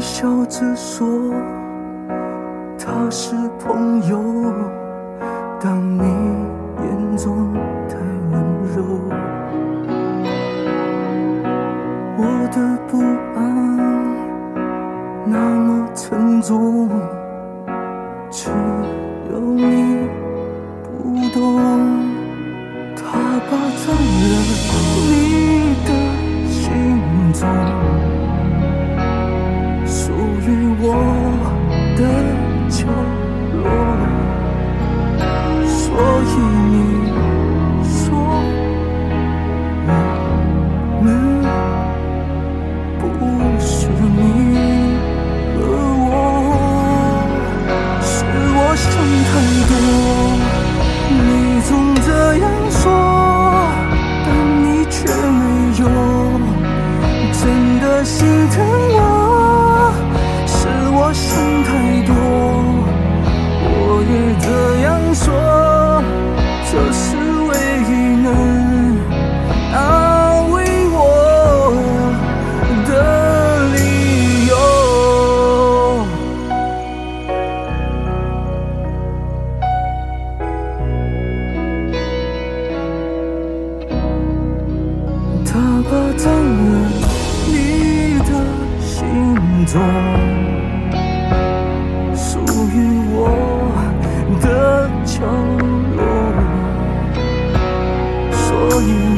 笑着说他是朋友，但你眼中太温柔，我的不安那么沉重，只有你不懂。他霸占了你的心中。中属于我的角落，所以。